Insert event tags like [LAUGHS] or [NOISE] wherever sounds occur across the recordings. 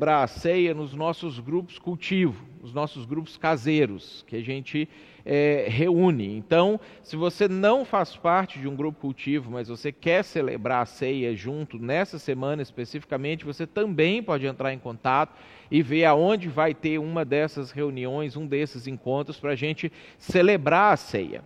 celebrar a ceia nos nossos grupos cultivo, os nossos grupos caseiros, que a gente é, reúne. Então, se você não faz parte de um grupo cultivo, mas você quer celebrar a ceia junto nessa semana especificamente, você também pode entrar em contato e ver aonde vai ter uma dessas reuniões, um desses encontros, para a gente celebrar a ceia.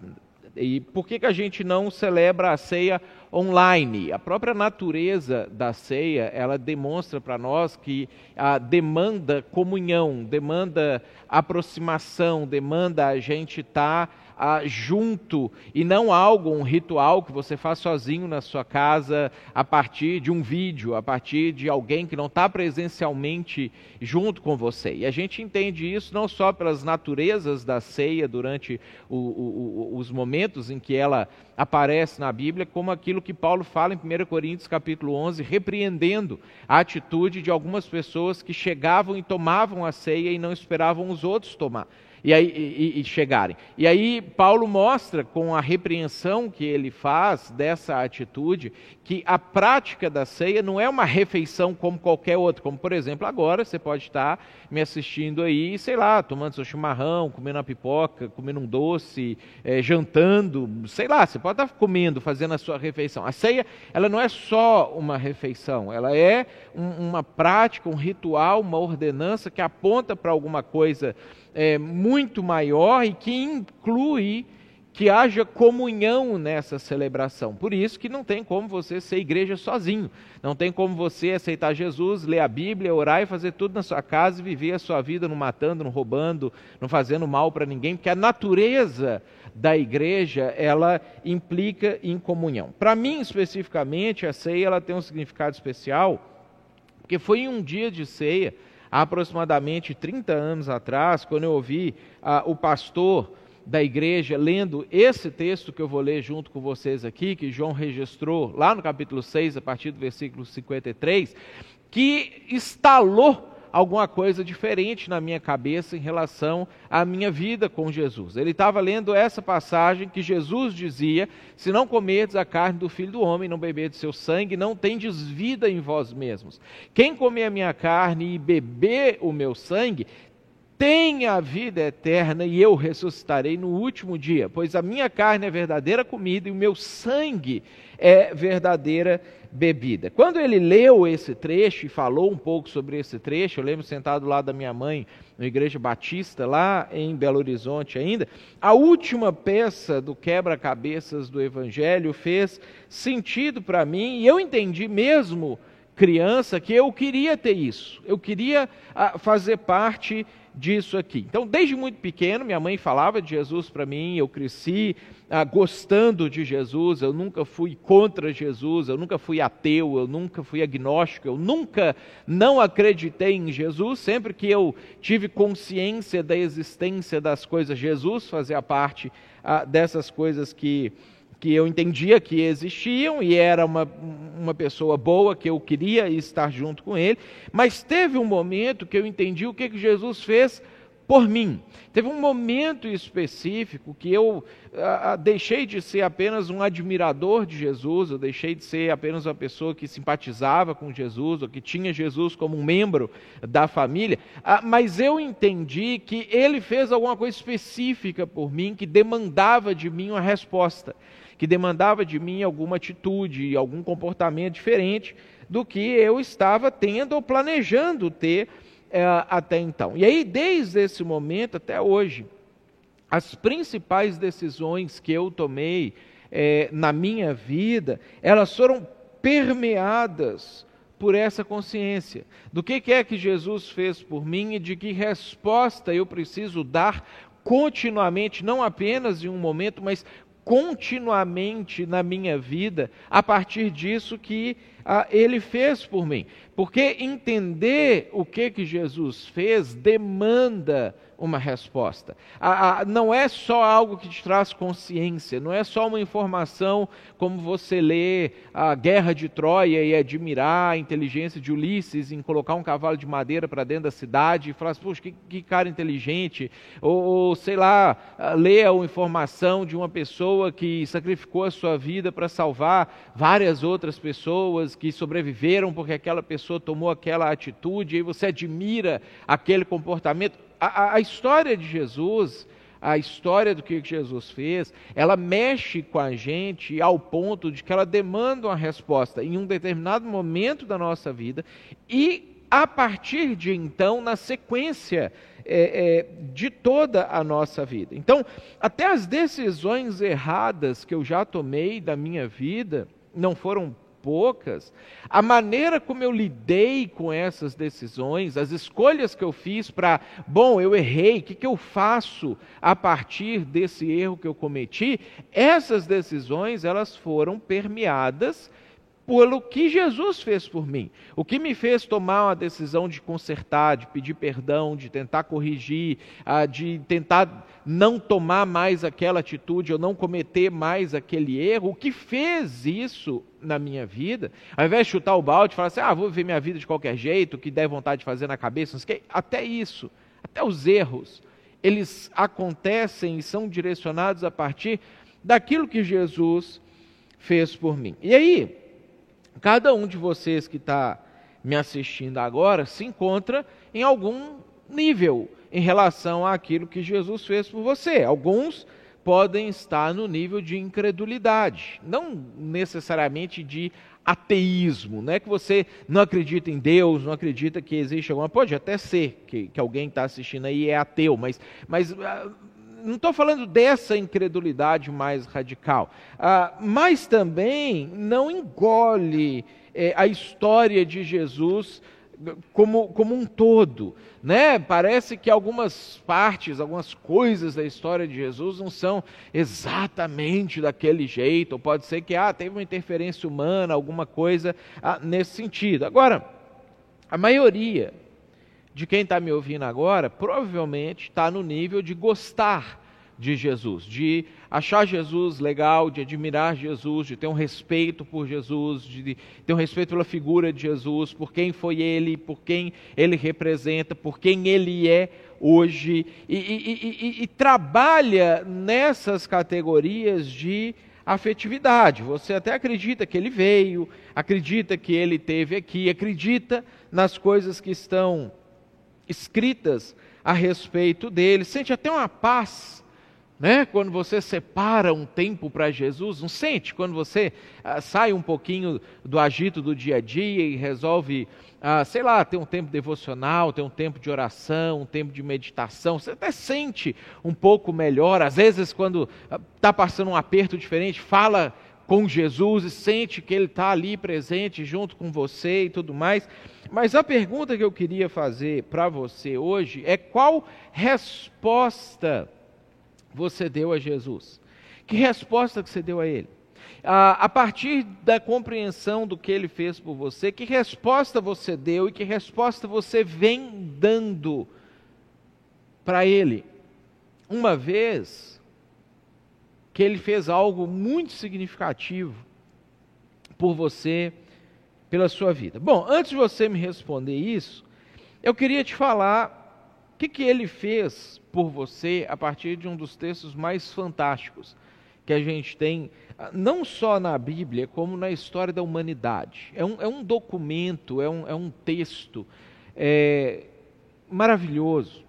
E por que, que a gente não celebra a ceia online? A própria natureza da ceia, ela demonstra para nós que a demanda comunhão, demanda aproximação, demanda a gente estar tá ah, junto e não algo, um ritual que você faz sozinho na sua casa a partir de um vídeo, a partir de alguém que não está presencialmente junto com você. E a gente entende isso não só pelas naturezas da ceia durante o, o, os momentos em que ela aparece na Bíblia, como aquilo que Paulo fala em 1 Coríntios capítulo 11, repreendendo a atitude de algumas pessoas que chegavam e tomavam a ceia e não esperavam os outros tomar e, aí, e, e chegarem. E aí Paulo mostra com a repreensão que ele faz dessa atitude que a prática da ceia não é uma refeição como qualquer outra, como por exemplo agora você pode estar me assistindo aí, sei lá, tomando seu chimarrão, comendo uma pipoca, comendo um doce, é, jantando, sei lá, você pode estar comendo, fazendo a sua refeição. A ceia, ela não é só uma refeição, ela é um, uma prática, um ritual, uma ordenança que aponta para alguma coisa é, muito maior e que inclui que haja comunhão nessa celebração. Por isso que não tem como você ser igreja sozinho. Não tem como você aceitar Jesus, ler a Bíblia, orar e fazer tudo na sua casa e viver a sua vida não matando, não roubando, não fazendo mal para ninguém, porque a natureza da igreja, ela implica em comunhão. Para mim, especificamente, a ceia ela tem um significado especial, porque foi em um dia de ceia aproximadamente 30 anos atrás, quando eu ouvi ah, o pastor da igreja lendo esse texto que eu vou ler junto com vocês aqui, que João registrou lá no capítulo 6, a partir do versículo 53, que instalou alguma coisa diferente na minha cabeça em relação à minha vida com Jesus. Ele estava lendo essa passagem que Jesus dizia: Se não comerdes a carne do filho do homem, não beberdes seu sangue, não tendes vida em vós mesmos. Quem comer a minha carne e beber o meu sangue, tem a vida eterna e eu ressuscitarei no último dia, pois a minha carne é verdadeira comida e o meu sangue é verdadeira bebida. Quando ele leu esse trecho e falou um pouco sobre esse trecho, eu lembro sentado lá da minha mãe, na igreja batista, lá em Belo Horizonte ainda, a última peça do quebra-cabeças do evangelho fez sentido para mim e eu entendi mesmo criança que eu queria ter isso, eu queria ah, fazer parte disso aqui. Então, desde muito pequeno, minha mãe falava de Jesus para mim, eu cresci ah, gostando de Jesus, eu nunca fui contra Jesus, eu nunca fui ateu, eu nunca fui agnóstico, eu nunca não acreditei em Jesus, sempre que eu tive consciência da existência das coisas, Jesus fazia parte ah, dessas coisas que que eu entendia que existiam e era uma, uma pessoa boa, que eu queria estar junto com ele, mas teve um momento que eu entendi o que, que Jesus fez por mim. Teve um momento específico que eu deixei de ser apenas um admirador de Jesus, eu deixei de ser apenas uma pessoa que simpatizava com Jesus, ou que tinha Jesus como um membro da família, mas eu entendi que ele fez alguma coisa específica por mim que demandava de mim uma resposta que demandava de mim alguma atitude, algum comportamento diferente do que eu estava tendo ou planejando ter é, até então. E aí, desde esse momento até hoje, as principais decisões que eu tomei é, na minha vida, elas foram permeadas por essa consciência do que, que é que Jesus fez por mim e de que resposta eu preciso dar continuamente, não apenas em um momento, mas continuamente na minha vida a partir disso que ah, ele fez por mim. Porque entender o que, que Jesus fez demanda uma resposta. A, a, não é só algo que te traz consciência, não é só uma informação como você lê a Guerra de Troia e admirar a inteligência de Ulisses em colocar um cavalo de madeira para dentro da cidade e falar assim, poxa, que, que cara inteligente. Ou, ou, sei lá, ler a informação de uma pessoa que sacrificou a sua vida para salvar várias outras pessoas pessoas que sobreviveram porque aquela pessoa tomou aquela atitude, e você admira aquele comportamento. A, a, história de Jesus, a história do que Jesus fez, ela mexe com a gente ao ponto de que ela demanda uma resposta em um determinado momento da nossa vida e a partir de então, na sequência é, é, de toda a nossa vida. Então, até as decisões erradas que eu já tomei da minha vida, não foram poucas, a maneira como eu lidei com essas decisões, as escolhas que eu fiz para, bom, eu errei, o que, que eu faço a partir desse erro que eu cometi, essas decisões elas foram permeadas pelo que Jesus fez por mim. O que me fez tomar uma decisão de consertar, de pedir perdão, de tentar corrigir, ah, de tentar não tomar mais aquela atitude ou não cometer mais aquele erro, o que fez isso na minha vida, ao invés de chutar o balde e falar assim, ah, vou viver minha vida de qualquer jeito, o que der vontade de fazer na cabeça, até isso, até os erros, eles acontecem e são direcionados a partir daquilo que Jesus fez por mim. E aí, cada um de vocês que está me assistindo agora se encontra em algum nível em relação àquilo que Jesus fez por você. Alguns podem estar no nível de incredulidade, não necessariamente de ateísmo, não é que você não acredita em Deus, não acredita que existe alguma. Pode até ser que, que alguém está assistindo aí é ateu, mas, mas ah, não estou falando dessa incredulidade mais radical, ah, mas também não engole eh, a história de Jesus como, como um todo. Né? Parece que algumas partes, algumas coisas da história de Jesus não são exatamente daquele jeito, ou pode ser que ah, teve uma interferência humana, alguma coisa ah, nesse sentido. Agora, a maioria de quem está me ouvindo agora provavelmente está no nível de gostar de Jesus, de achar Jesus legal, de admirar Jesus, de ter um respeito por Jesus, de ter um respeito pela figura de Jesus, por quem foi ele, por quem ele representa, por quem ele é hoje, e, e, e, e trabalha nessas categorias de afetividade. Você até acredita que ele veio, acredita que ele teve aqui, acredita nas coisas que estão escritas a respeito dele, sente até uma paz, né? Quando você separa um tempo para Jesus, não sente? Quando você ah, sai um pouquinho do agito do dia a dia e resolve, ah, sei lá, ter um tempo devocional, ter um tempo de oração, um tempo de meditação, você até sente um pouco melhor. Às vezes, quando está ah, passando um aperto diferente, fala com Jesus e sente que Ele está ali presente junto com você e tudo mais. Mas a pergunta que eu queria fazer para você hoje é qual resposta você deu a Jesus? Que resposta que você deu a Ele? a partir da compreensão do que Ele fez por você, que resposta você deu e que resposta você vem dando para Ele? Uma vez que ele fez algo muito significativo por você, pela sua vida. Bom, antes de você me responder isso, eu queria te falar o que, que ele fez por você a partir de um dos textos mais fantásticos que a gente tem, não só na Bíblia, como na história da humanidade. É um, é um documento, é um, é um texto é, maravilhoso.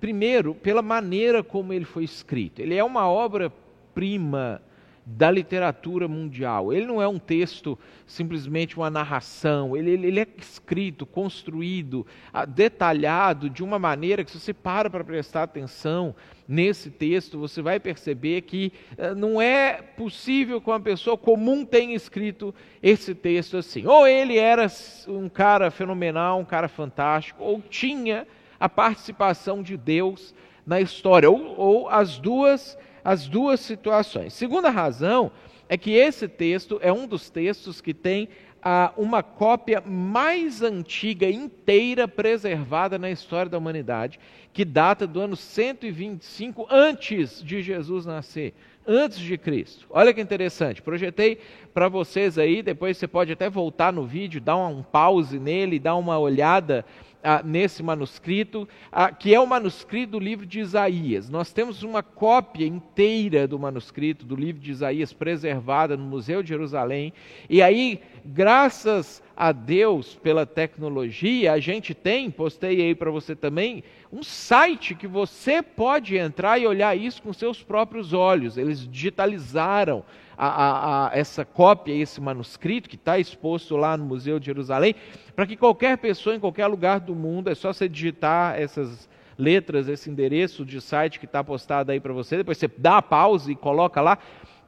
Primeiro, pela maneira como ele foi escrito. Ele é uma obra prima da literatura mundial. Ele não é um texto simplesmente uma narração, ele, ele é escrito, construído, detalhado de uma maneira que, se você para para prestar atenção nesse texto, você vai perceber que uh, não é possível que uma pessoa comum tenha escrito esse texto assim. Ou ele era um cara fenomenal, um cara fantástico, ou tinha a participação de Deus na história, ou, ou as duas as duas situações. Segunda razão é que esse texto é um dos textos que tem ah, uma cópia mais antiga inteira preservada na história da humanidade, que data do ano 125 antes de Jesus nascer, antes de Cristo. Olha que interessante, projetei para vocês aí, depois você pode até voltar no vídeo, dar um pause nele, dar uma olhada ah, nesse manuscrito, ah, que é o manuscrito do livro de Isaías. Nós temos uma cópia inteira do manuscrito do livro de Isaías preservada no Museu de Jerusalém. E aí, graças a Deus pela tecnologia, a gente tem, postei aí para você também, um site que você pode entrar e olhar isso com seus próprios olhos. Eles digitalizaram a, a, a essa cópia, esse manuscrito que está exposto lá no Museu de Jerusalém, para que qualquer pessoa em qualquer lugar do mundo, é só você digitar essas letras, esse endereço de site que está postado aí para você, depois você dá a pausa e coloca lá,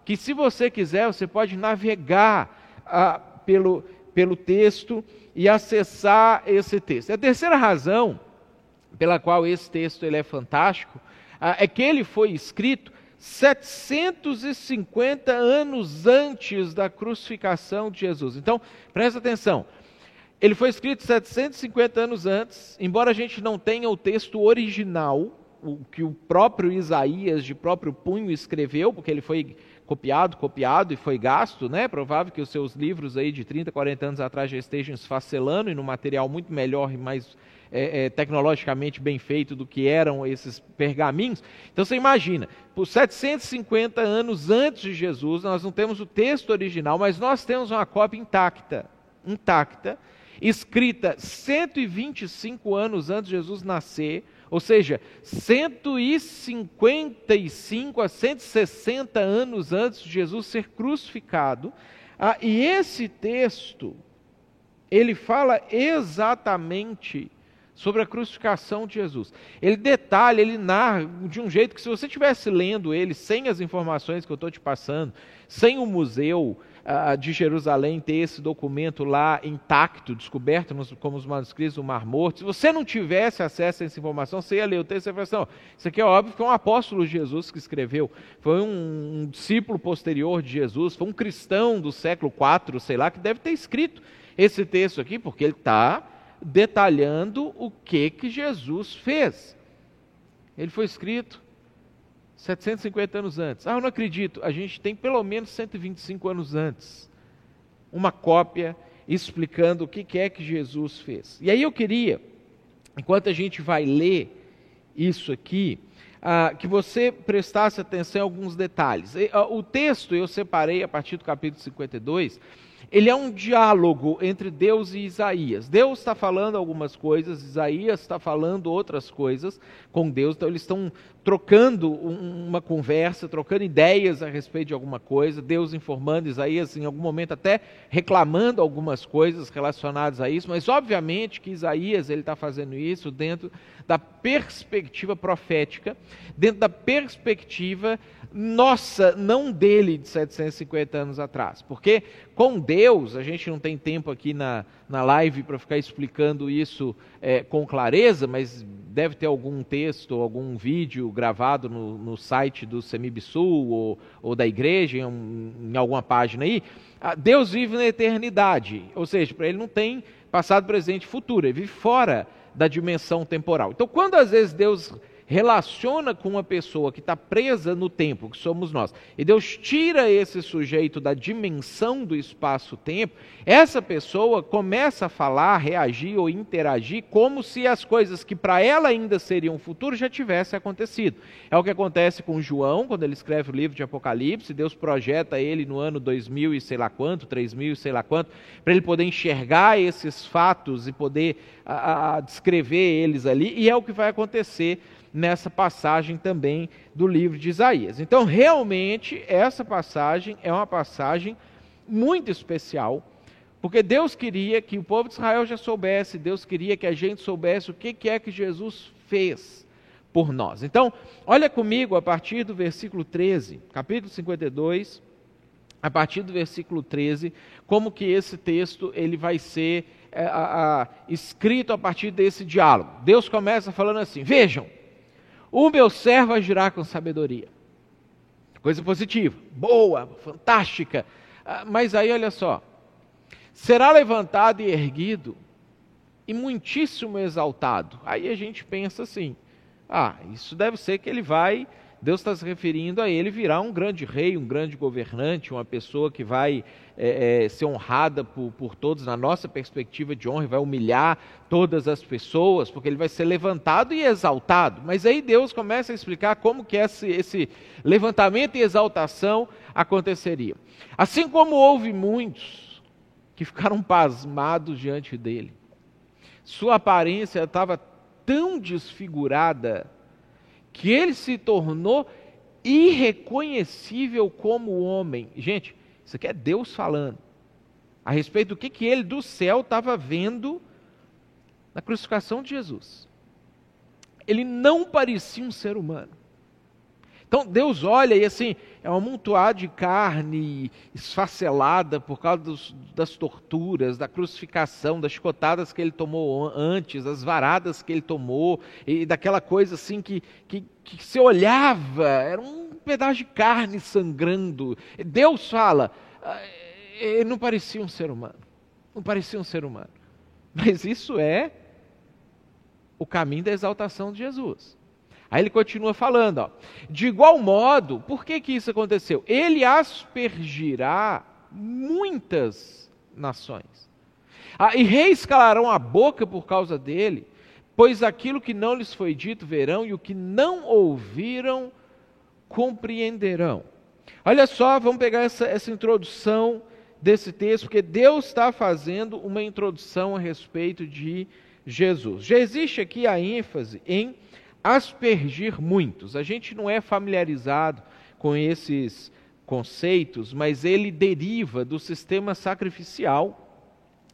que se você quiser, você pode navegar ah, pelo, pelo texto e acessar esse texto. A terceira razão pela qual esse texto ele é fantástico ah, é que ele foi escrito 750 anos antes da crucificação de Jesus. Então, presta atenção. Ele foi escrito 750 anos antes, embora a gente não tenha o texto original, o que o próprio Isaías, de próprio punho, escreveu, porque ele foi copiado, copiado e foi gasto, né? Provável que os seus livros aí de 30, 40 anos atrás já estejam esfacelando e no material muito melhor e mais é, é, tecnologicamente bem feito do que eram esses pergaminhos. Então você imagina, por 750 anos antes de Jesus, nós não temos o texto original, mas nós temos uma cópia intacta, intacta, escrita 125 anos antes de Jesus nascer, ou seja, 155 a 160 anos antes de Jesus ser crucificado. Ah, e esse texto, ele fala exatamente sobre a crucificação de Jesus. Ele detalha, ele narra de um jeito que se você estivesse lendo ele sem as informações que eu estou te passando, sem o museu de Jerusalém ter esse documento lá intacto, descoberto nos, como os manuscritos do Mar Morto, se você não tivesse acesso a essa informação, você ia ler o texto e ia falar assim, isso aqui é óbvio que é um apóstolo de Jesus que escreveu, foi um, um discípulo posterior de Jesus, foi um cristão do século IV, sei lá, que deve ter escrito esse texto aqui, porque ele está detalhando o que, que Jesus fez. Ele foi escrito 750 anos antes. Ah, eu não acredito. A gente tem pelo menos 125 anos antes uma cópia explicando o que é que Jesus fez. E aí eu queria, enquanto a gente vai ler isso aqui, ah, que você prestasse atenção em alguns detalhes. Ah, o texto eu separei a partir do capítulo 52 ele é um diálogo entre Deus e Isaías. Deus está falando algumas coisas, Isaías está falando outras coisas com Deus, então eles estão trocando uma conversa, trocando ideias a respeito de alguma coisa, Deus informando Isaías em algum momento até reclamando algumas coisas relacionadas a isso, mas obviamente que Isaías ele está fazendo isso dentro da perspectiva profética, dentro da perspectiva nossa, não dele de 750 anos atrás. Porque com Deus, a gente não tem tempo aqui na, na live para ficar explicando isso é, com clareza, mas deve ter algum texto, algum vídeo gravado no, no site do Semibsul ou, ou da igreja, em, em alguma página aí. Ah, Deus vive na eternidade, ou seja, para ele não tem passado, presente e futuro, ele vive fora da dimensão temporal. Então, quando às vezes Deus relaciona com uma pessoa que está presa no tempo, que somos nós, e Deus tira esse sujeito da dimensão do espaço-tempo, essa pessoa começa a falar, reagir ou interagir como se as coisas que para ela ainda seriam futuro já tivessem acontecido. É o que acontece com João, quando ele escreve o livro de Apocalipse, Deus projeta ele no ano 2000 e sei lá quanto, 3000 e sei lá quanto, para ele poder enxergar esses fatos e poder a, a, descrever eles ali, e é o que vai acontecer nessa passagem também do livro de Isaías. Então, realmente, essa passagem é uma passagem muito especial, porque Deus queria que o povo de Israel já soubesse, Deus queria que a gente soubesse o que é que Jesus fez por nós. Então, olha comigo a partir do versículo 13, capítulo 52, a partir do versículo 13, como que esse texto ele vai ser é, a, a, escrito a partir desse diálogo. Deus começa falando assim: Vejam, o meu servo agirá com sabedoria. Coisa positiva, boa, fantástica. Ah, mas aí olha só: será levantado e erguido e muitíssimo exaltado. Aí a gente pensa assim: ah, isso deve ser que ele vai Deus está se referindo a ele virar um grande rei, um grande governante, uma pessoa que vai é, é, ser honrada por, por todos, na nossa perspectiva de honra, vai humilhar todas as pessoas, porque ele vai ser levantado e exaltado. Mas aí Deus começa a explicar como que esse, esse levantamento e exaltação aconteceria. Assim como houve muitos que ficaram pasmados diante dele, sua aparência estava tão desfigurada que ele se tornou irreconhecível como homem. Gente, isso aqui é Deus falando a respeito do que, que ele do céu estava vendo na crucificação de Jesus. Ele não parecia um ser humano. Então Deus olha e assim, é um amontoado de carne esfacelada por causa dos, das torturas, da crucificação, das chicotadas que ele tomou antes, das varadas que ele tomou, e daquela coisa assim que, que, que se olhava, era um pedaço de carne sangrando. Deus fala, ah, ele não parecia um ser humano, não parecia um ser humano. Mas isso é o caminho da exaltação de Jesus. Aí ele continua falando, ó, de igual modo, por que, que isso aconteceu? Ele aspergirá muitas nações. Ah, e reis calarão a boca por causa dele, pois aquilo que não lhes foi dito verão, e o que não ouviram compreenderão. Olha só, vamos pegar essa, essa introdução desse texto, porque Deus está fazendo uma introdução a respeito de Jesus. Já existe aqui a ênfase em aspergir muitos. A gente não é familiarizado com esses conceitos, mas ele deriva do sistema sacrificial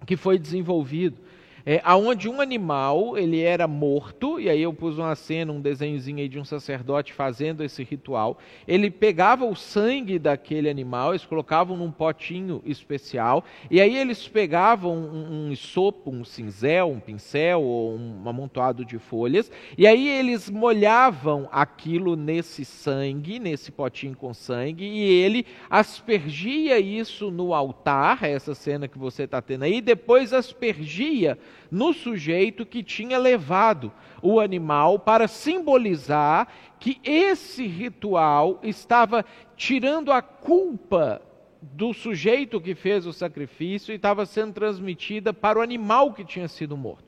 que foi desenvolvido é, aonde um animal ele era morto, e aí eu pus uma cena, um desenhozinho aí de um sacerdote fazendo esse ritual. Ele pegava o sangue daquele animal, eles colocavam num potinho especial, e aí eles pegavam um, um sopo, um cinzel, um pincel ou um amontoado de folhas, e aí eles molhavam aquilo nesse sangue, nesse potinho com sangue, e ele aspergia isso no altar, essa cena que você está tendo aí, depois aspergia no sujeito que tinha levado o animal para simbolizar que esse ritual estava tirando a culpa do sujeito que fez o sacrifício e estava sendo transmitida para o animal que tinha sido morto.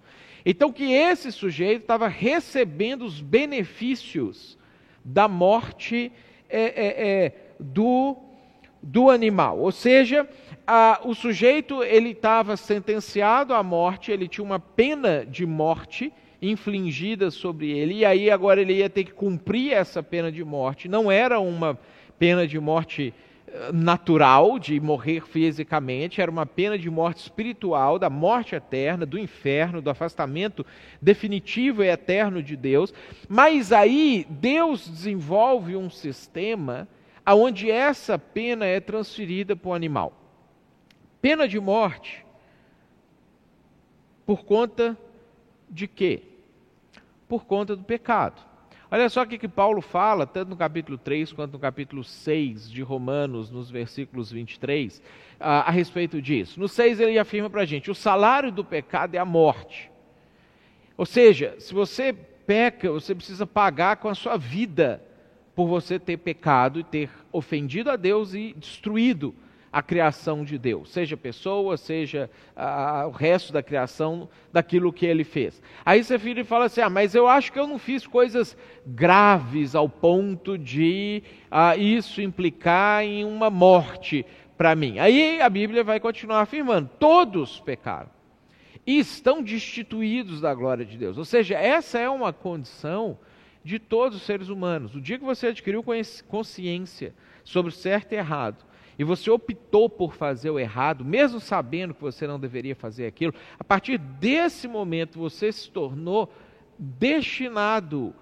Então, que esse sujeito estava recebendo os benefícios da morte é, é, é, do, do animal. Ou seja, a, o sujeito ele estava sentenciado à morte, ele tinha uma pena de morte infligida sobre ele, e aí agora ele ia ter que cumprir essa pena de morte. Não era uma pena de morte eh, natural, de morrer fisicamente, era uma pena de morte espiritual, da morte eterna, do inferno, do afastamento definitivo e eterno de Deus. Mas aí Deus desenvolve um sistema onde essa pena é transferida para o animal pena de morte por conta de quê? Por conta do pecado. Olha só o que, que Paulo fala, tanto no capítulo 3 quanto no capítulo 6 de Romanos, nos versículos 23, a, a respeito disso. No 6 ele afirma para a gente: o salário do pecado é a morte. Ou seja, se você peca, você precisa pagar com a sua vida por você ter pecado e ter ofendido a Deus e destruído a criação de Deus, seja pessoa, seja o resto da criação, daquilo que ele fez. Aí você vira e fala assim: ah, mas eu acho que eu não fiz coisas graves ao ponto de ah, isso implicar em uma morte para mim. Aí a Bíblia vai continuar afirmando: todos pecaram e estão destituídos da glória de Deus. Ou seja, essa é uma condição de todos os seres humanos. O dia que você adquiriu consciência sobre certo e errado, e você optou por fazer o errado, mesmo sabendo que você não deveria fazer aquilo, a partir desse momento você se tornou destinado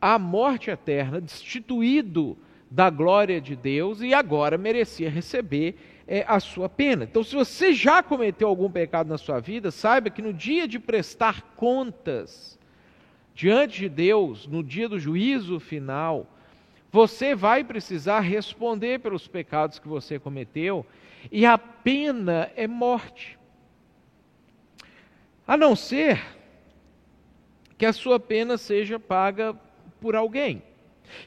à morte eterna, destituído da glória de Deus e agora merecia receber é, a sua pena. Então, se você já cometeu algum pecado na sua vida, saiba que no dia de prestar contas diante de Deus, no dia do juízo final, você vai precisar responder pelos pecados que você cometeu, e a pena é morte. A não ser que a sua pena seja paga por alguém.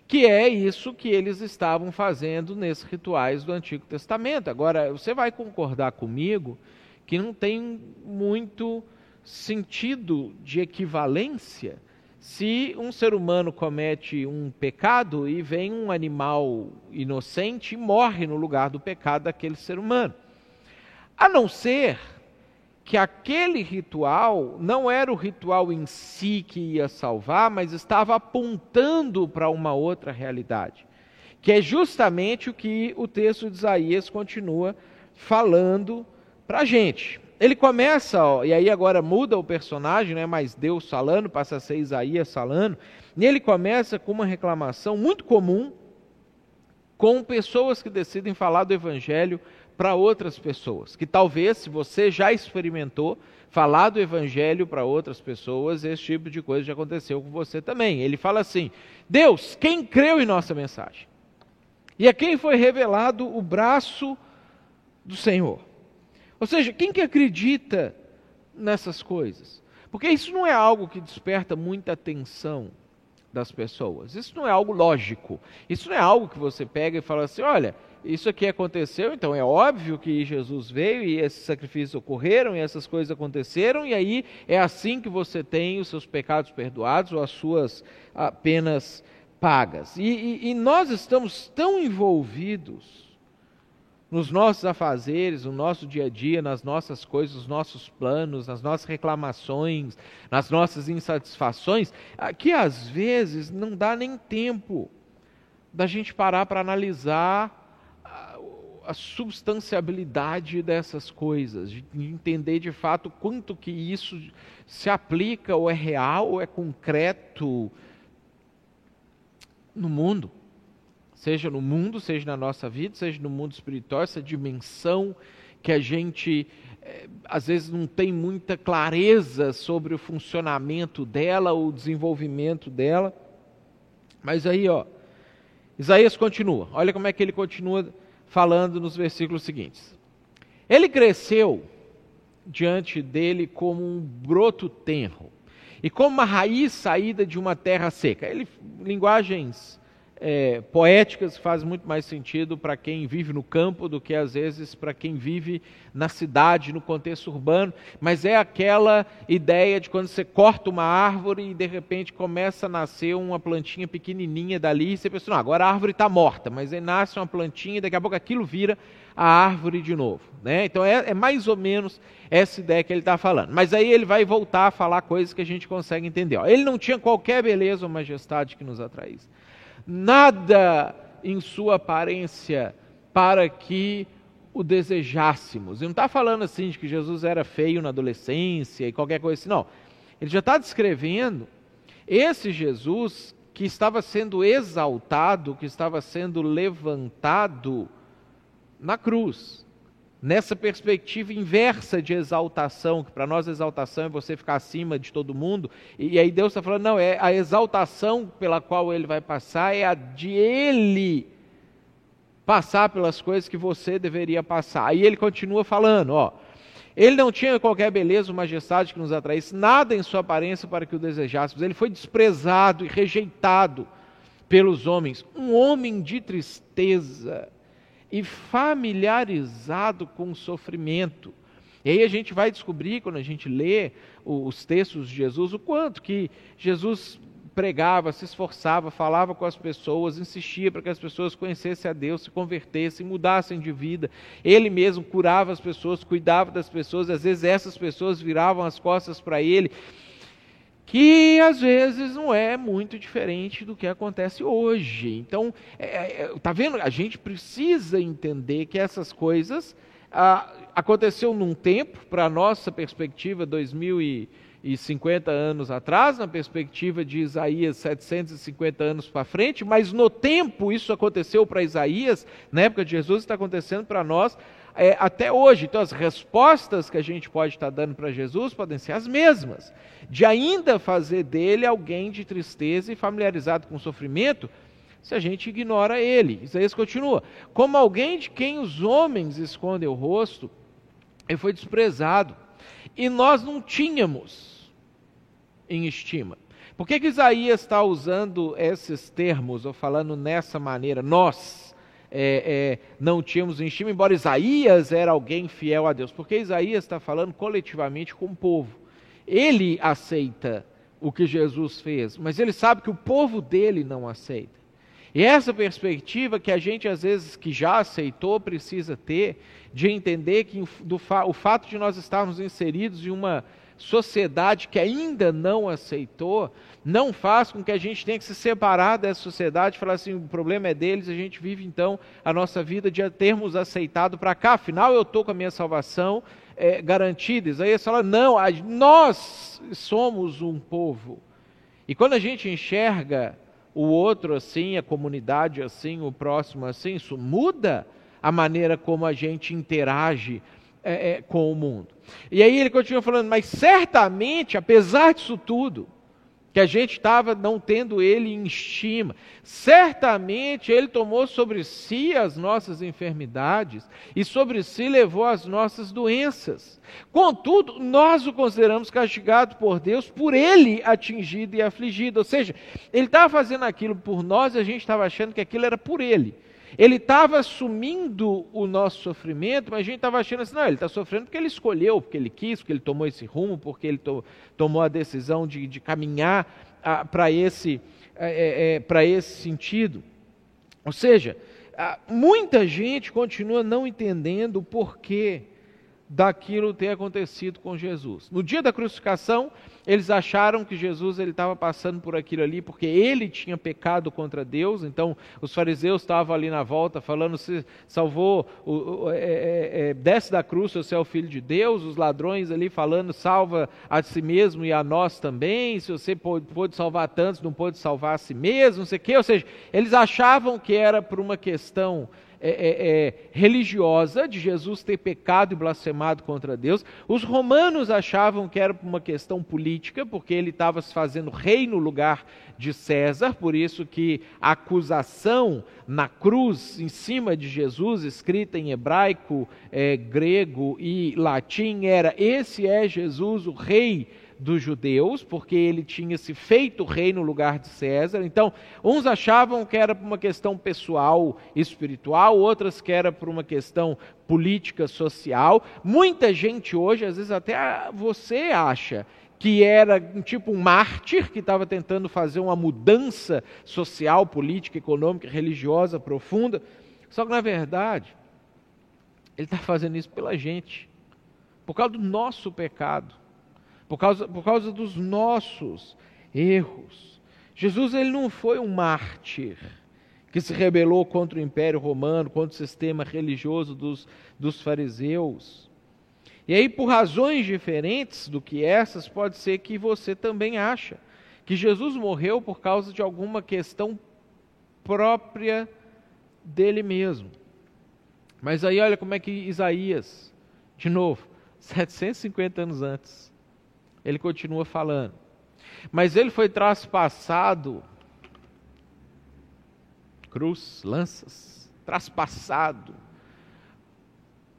Que é isso que eles estavam fazendo nesses rituais do Antigo Testamento. Agora, você vai concordar comigo que não tem muito sentido de equivalência se um ser humano comete um pecado e vem um animal inocente e morre no lugar do pecado daquele ser humano. A não ser que aquele ritual não era o ritual em si que ia salvar, mas estava apontando para uma outra realidade, que é justamente o que o texto de Isaías continua falando para a gente. Ele começa, ó, e aí agora muda o personagem, não é mais Deus falando, passa a ser Isaías falando, e ele começa com uma reclamação muito comum com pessoas que decidem falar do Evangelho para outras pessoas. Que talvez, se você já experimentou falar do Evangelho para outras pessoas, esse tipo de coisa já aconteceu com você também. Ele fala assim: Deus, quem creu em nossa mensagem? E a quem foi revelado o braço do Senhor? Ou seja, quem que acredita nessas coisas? Porque isso não é algo que desperta muita atenção das pessoas. Isso não é algo lógico. Isso não é algo que você pega e fala assim: olha, isso aqui aconteceu, então é óbvio que Jesus veio e esses sacrifícios ocorreram e essas coisas aconteceram, e aí é assim que você tem os seus pecados perdoados ou as suas penas pagas. E, e, e nós estamos tão envolvidos nos nossos afazeres, no nosso dia a dia, nas nossas coisas, nos nossos planos, nas nossas reclamações, nas nossas insatisfações, que às vezes não dá nem tempo da gente parar para analisar a substanciabilidade dessas coisas, de entender de fato quanto que isso se aplica ou é real ou é concreto no mundo seja no mundo, seja na nossa vida, seja no mundo espiritual, essa dimensão que a gente é, às vezes não tem muita clareza sobre o funcionamento dela, o desenvolvimento dela. Mas aí, ó, Isaías continua. Olha como é que ele continua falando nos versículos seguintes. Ele cresceu diante dele como um broto tenro e como uma raiz saída de uma terra seca. Ele linguagens é, poéticas fazem muito mais sentido para quem vive no campo do que às vezes para quem vive na cidade, no contexto urbano, mas é aquela ideia de quando você corta uma árvore e de repente começa a nascer uma plantinha pequenininha dali, e você pensa, não, agora a árvore está morta, mas aí nasce uma plantinha e daqui a pouco aquilo vira a árvore de novo. Né? Então é, é mais ou menos essa ideia que ele está falando. Mas aí ele vai voltar a falar coisas que a gente consegue entender. Ó, ele não tinha qualquer beleza ou majestade que nos atraísse nada em sua aparência para que o desejássemos. Ele não está falando assim de que Jesus era feio na adolescência e qualquer coisa assim, não. Ele já está descrevendo esse Jesus que estava sendo exaltado, que estava sendo levantado na cruz nessa perspectiva inversa de exaltação, que para nós exaltação é você ficar acima de todo mundo, e, aí Deus está falando, não, é a exaltação pela qual ele vai passar é a de ele passar pelas coisas que você deveria passar. Aí ele continua falando, ó, ele não tinha qualquer beleza ou majestade que nos atraísse, nada em sua aparência para que o desejássemos. Ele foi desprezado e rejeitado pelos homens, um homem de tristeza e familiarizado com o sofrimento. E aí a gente vai descobrir, quando a gente lê os textos de Jesus, o quanto que Jesus pregava, se esforçava, falava com as pessoas, insistia para que as pessoas conhecessem a Deus, se convertessem, mudassem de vida. Ele mesmo curava as pessoas, cuidava das pessoas, às vezes essas pessoas viravam as costas para ele que às vezes não é muito diferente do que acontece hoje. Então, é, é, é tá vendo? A gente precisa entender que essas coisas ah, aconteceu num tempo, para a nossa perspectiva, 2050 anos atrás, na perspectiva de Isaías 750 anos para frente, mas no tempo isso aconteceu para Isaías, na época de Jesus, está acontecendo para nós é, até hoje. Então, as respostas que a gente pode estar dando para Jesus podem ser as mesmas, de ainda fazer dele alguém de tristeza e familiarizado com sofrimento, se a gente ignora ele. Isaías continua: como alguém de quem os homens escondem o rosto, ele foi desprezado, e nós não tínhamos em estima. Por que, que Isaías está usando esses termos, ou falando nessa maneira? Nós é, é, não tínhamos estima, embora Isaías era alguém fiel a Deus. Porque Isaías está falando coletivamente com o povo. Ele aceita o que Jesus fez, mas ele sabe que o povo dele não aceita. E essa perspectiva que a gente, às vezes, que já aceitou, precisa ter, de entender que do, o fato de nós estarmos inseridos em uma sociedade que ainda não aceitou, não faz com que a gente tenha que se separar dessa sociedade falar assim: o problema é deles, a gente vive então a nossa vida de termos aceitado para cá, afinal eu estou com a minha salvação é, garantida. Isaías fala: não, nós somos um povo. E quando a gente enxerga o outro assim, a comunidade assim, o próximo assim, isso muda a maneira como a gente interage é, é, com o mundo. E aí ele continua falando, mas certamente, apesar disso tudo, que a gente estava não tendo ele em estima. Certamente ele tomou sobre si as nossas enfermidades e sobre si levou as nossas doenças. Contudo, nós o consideramos castigado por Deus, por ele atingido e afligido. Ou seja, ele estava fazendo aquilo por nós e a gente estava achando que aquilo era por ele. Ele estava assumindo o nosso sofrimento, mas a gente estava achando assim, não, ele está sofrendo porque ele escolheu, porque ele quis, porque ele tomou esse rumo, porque ele to, tomou a decisão de, de caminhar ah, para esse, é, é, é esse sentido. Ou seja, ah, muita gente continua não entendendo o porquê daquilo ter acontecido com Jesus. No dia da crucificação, eles acharam que Jesus ele estava passando por aquilo ali porque ele tinha pecado contra Deus. Então, os fariseus estavam ali na volta falando: se salvou, o, o, é, é, é, desce da cruz, você é o filho de Deus. Os ladrões ali falando: salva a si mesmo e a nós também. Se você pôde, pôde salvar tantos, não pôde salvar a si mesmo, não sei o quê. Ou seja, eles achavam que era por uma questão é, é, é, religiosa de Jesus ter pecado e blasfemado contra Deus. Os romanos achavam que era uma questão política, porque ele estava se fazendo rei no lugar de César, por isso que a acusação na cruz em cima de Jesus, escrita em hebraico, é, grego e latim, era: Esse é Jesus, o rei dos judeus, porque ele tinha se feito rei no lugar de César. Então, uns achavam que era por uma questão pessoal, espiritual, outras que era por uma questão política, social. Muita gente hoje, às vezes até você acha que era tipo um mártir que estava tentando fazer uma mudança social, política, econômica, religiosa profunda. Só que na verdade, ele está fazendo isso pela gente, por causa do nosso pecado por causa, por causa dos nossos erros. Jesus ele não foi um mártir que se rebelou contra o Império Romano, contra o sistema religioso dos, dos fariseus. E aí, por razões diferentes do que essas, pode ser que você também acha que Jesus morreu por causa de alguma questão própria dele mesmo. Mas aí olha como é que Isaías, de novo, [LAUGHS] 750 anos antes, ele continua falando. Mas ele foi traspassado, cruz, lanças, traspassado,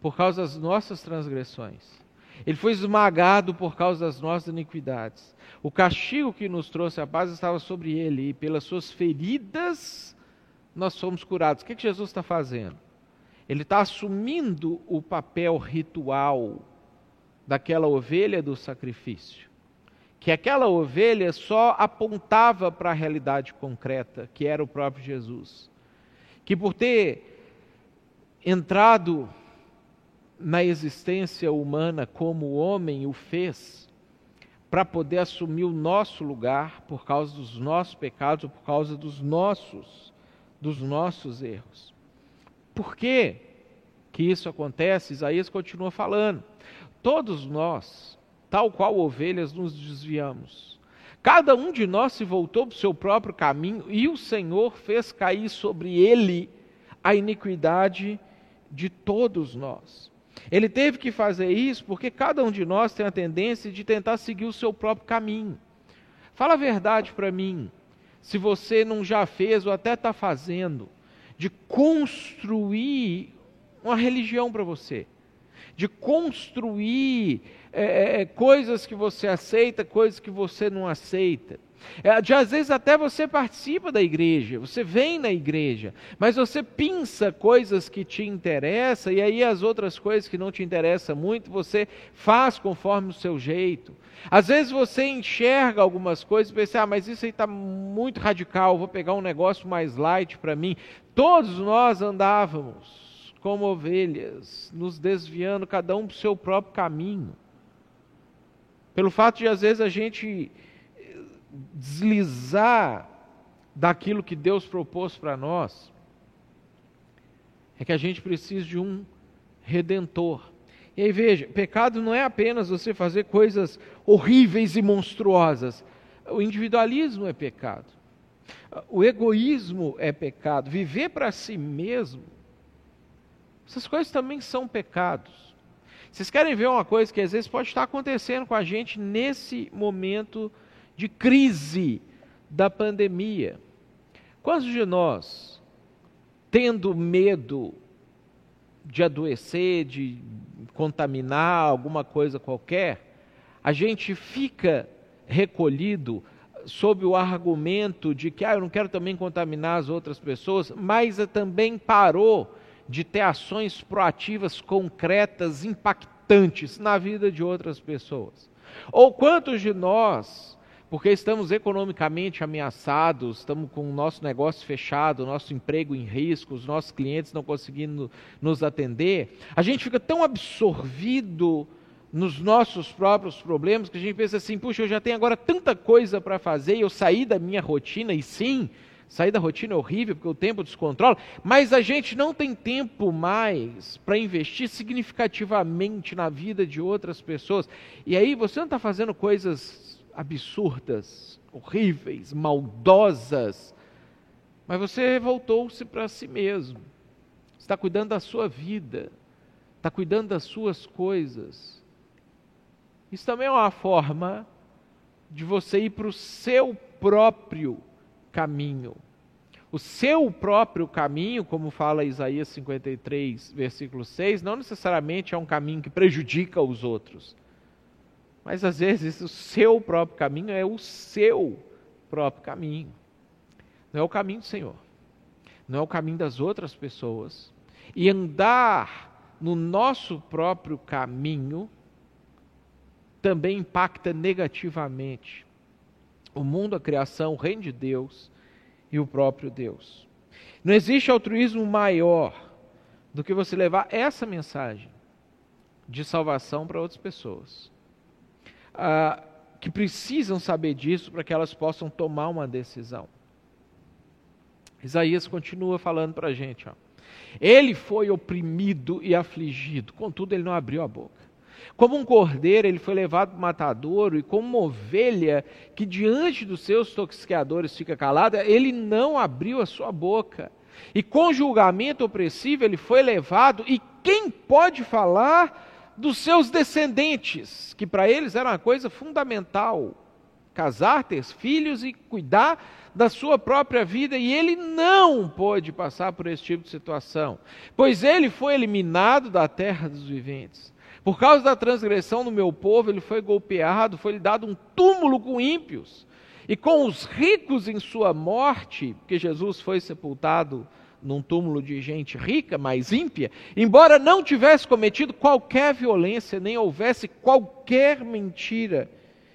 por causa das nossas transgressões. Ele foi esmagado por causa das nossas iniquidades. O castigo que nos trouxe a paz estava sobre ele, e pelas suas feridas nós fomos curados. O que, que Jesus está fazendo? Ele está assumindo o papel ritual daquela ovelha do sacrifício. Que aquela ovelha só apontava para a realidade concreta, que era o próprio Jesus. Que por ter entrado na existência humana como o homem o fez, para poder assumir o nosso lugar por causa dos nossos pecados, por causa dos nossos, dos nossos erros. Por que isso acontece? Isaías continua falando. Todos nós, tal qual ovelhas, nos desviamos. Cada um de nós se voltou para o seu próprio caminho e o Senhor fez cair sobre ele a iniquidade de todos nós. Ele teve que fazer isso porque cada um de nós tem a tendência de tentar seguir o seu próprio caminho. Fala a verdade para mim, se você não já fez ou até está fazendo, de construir uma religião para você de construir é, é, é, coisas que você aceita, coisas que você não aceita, É, de, às vezes até você participa da igreja, você vem na igreja, mas você pinça coisas que te interessam e aí as outras coisas que não te interessam muito, você faz conforme o seu jeito. Às vezes você enxerga algumas coisas e pensa, ah, mas isso aí está muito radical, vou pegar um negócio mais light para mim. Todos nós andávamos como ovelhas, nos desviando, cada um para o seu próprio caminho. Pelo fato de às vezes a gente deslizar daquilo que Deus propôs para nós, é que a gente precisa de um redentor. E aí veja, pecado não é apenas você fazer coisas horríveis e monstruosas. O individualismo é pecado. O egoísmo é pecado. Viver para si mesmo, essas coisas também são pecados. Vocês querem ver uma coisa que às vezes pode estar acontecendo com a gente nesse momento de crise da pandemia. Quantos de nós, tendo medo de adoecer, de contaminar alguma coisa qualquer, a gente fica recolhido sob o argumento de que ah, eu não quero também contaminar as outras pessoas, mas também parou de ter ações proativas concretas, impactantes na vida de outras pessoas. Ou quantos de nós porque estamos economicamente ameaçados, estamos com o nosso negócio fechado, nosso emprego em risco, os nossos clientes não conseguindo nos atender, a gente fica tão absorvido nos nossos próprios problemas que a gente pensa assim: puxa, eu já tenho agora tanta coisa para fazer, eu saí da minha rotina, e sim, sair da rotina é horrível porque o tempo descontrola, mas a gente não tem tempo mais para investir significativamente na vida de outras pessoas. E aí você não está fazendo coisas absurdas, horríveis, maldosas, mas você voltou-se para si mesmo, está cuidando da sua vida, está cuidando das suas coisas. Isso também é uma forma de você ir para o seu próprio caminho. O seu próprio caminho, como fala Isaías 53, versículo 6, não necessariamente é um caminho que prejudica os outros. Mas às vezes o seu próprio caminho é o seu próprio caminho. Não é o caminho do Senhor. Não é o caminho das outras pessoas. E andar no nosso próprio caminho também impacta negativamente o mundo, a criação, o reino de Deus e o próprio Deus. Não existe altruísmo maior do que você levar essa mensagem de salvação para outras pessoas ah, que precisam saber disso para que elas possam tomar uma decisão. Isaías continua falando para a gente. Ó. Ele foi oprimido e afligido, contudo, ele não abriu a boca. Como um cordeiro, ele foi levado para o matadouro, e como uma ovelha que diante dos seus tosqueadores fica calada, ele não abriu a sua boca. E com julgamento opressivo ele foi levado, e quem pode falar dos seus descendentes, que para eles era uma coisa fundamental. Casar, ter filhos e cuidar da sua própria vida, e ele não pôde passar por esse tipo de situação, pois ele foi eliminado da terra dos viventes. Por causa da transgressão do meu povo, ele foi golpeado, foi-lhe dado um túmulo com ímpios, e com os ricos em sua morte, porque Jesus foi sepultado num túmulo de gente rica, mais ímpia, embora não tivesse cometido qualquer violência, nem houvesse qualquer mentira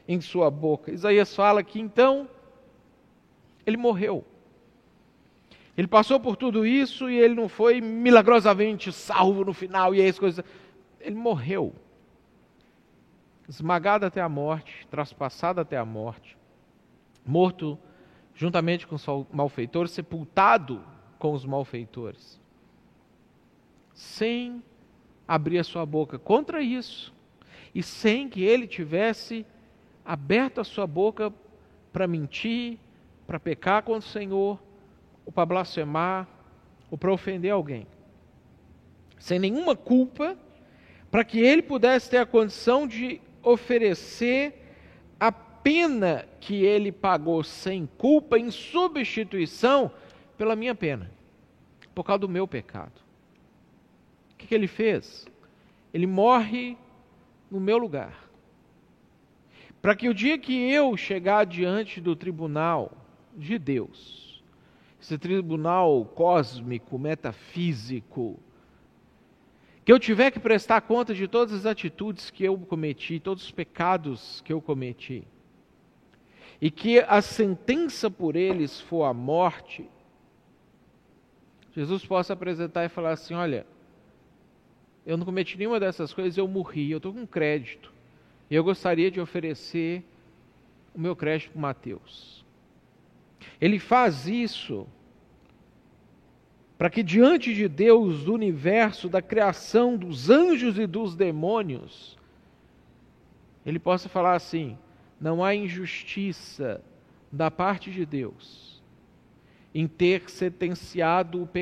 em sua boca. Isaías fala que então ele morreu. Ele passou por tudo isso e ele não foi milagrosamente salvo no final e as coisas. Ele morreu. Esmagado até a morte, traspassado até a morte, morto juntamente com os malfeitores, sepultado com os malfeitores, sem abrir a sua boca contra isso, e sem que ele tivesse aberto a sua boca para mentir, para pecar contra o Senhor, ou para blasfemar, ou para ofender alguém. Sem nenhuma culpa, para que ele pudesse ter a condição de oferecer a pena que ele pagou sem culpa em substituição pela minha pena, por causa do meu pecado. O que, que ele fez? Ele morre no meu lugar, para que o dia que eu chegar diante do tribunal de Deus, esse tribunal cósmico, metafísico, que eu tiver que prestar conta de todas as atitudes que eu cometi, todos os pecados que eu cometi, e que a sentença por eles for a morte, Jesus possa apresentar e falar assim: olha, eu não cometi nenhuma dessas coisas, eu morri, eu estou com crédito, e eu gostaria de oferecer o meu crédito para Mateus. Ele faz isso para que diante de Deus, do universo, da criação, dos anjos e dos demônios, ele possa falar assim: não há injustiça da parte de Deus em ter sentenciado o pecado